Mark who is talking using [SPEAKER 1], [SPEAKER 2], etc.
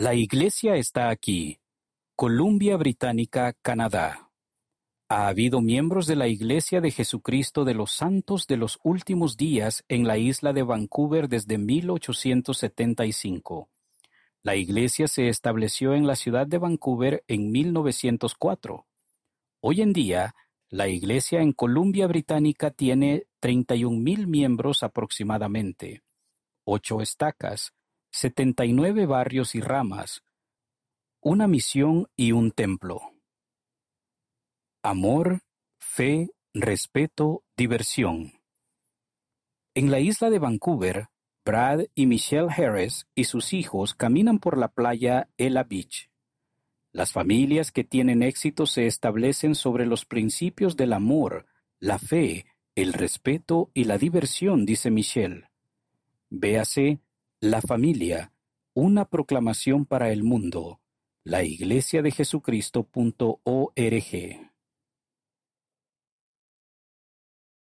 [SPEAKER 1] La iglesia está aquí. Columbia Británica, Canadá. Ha habido miembros de la Iglesia de Jesucristo de los Santos de los Últimos Días en la isla de Vancouver desde 1875. La iglesia se estableció en la ciudad de Vancouver en 1904. Hoy en día, la iglesia en Columbia Británica tiene 31.000 miembros aproximadamente, ocho estacas, 79 barrios y ramas, una misión y un templo. Amor, fe, respeto, diversión. En la isla de Vancouver, Brad y Michelle Harris y sus hijos caminan por la playa Ella Beach. Las familias que tienen éxito se establecen sobre los principios del amor, la fe, el respeto y la diversión, dice Michelle. Véase La familia, una proclamación para el mundo. La iglesia de Jesucristo.org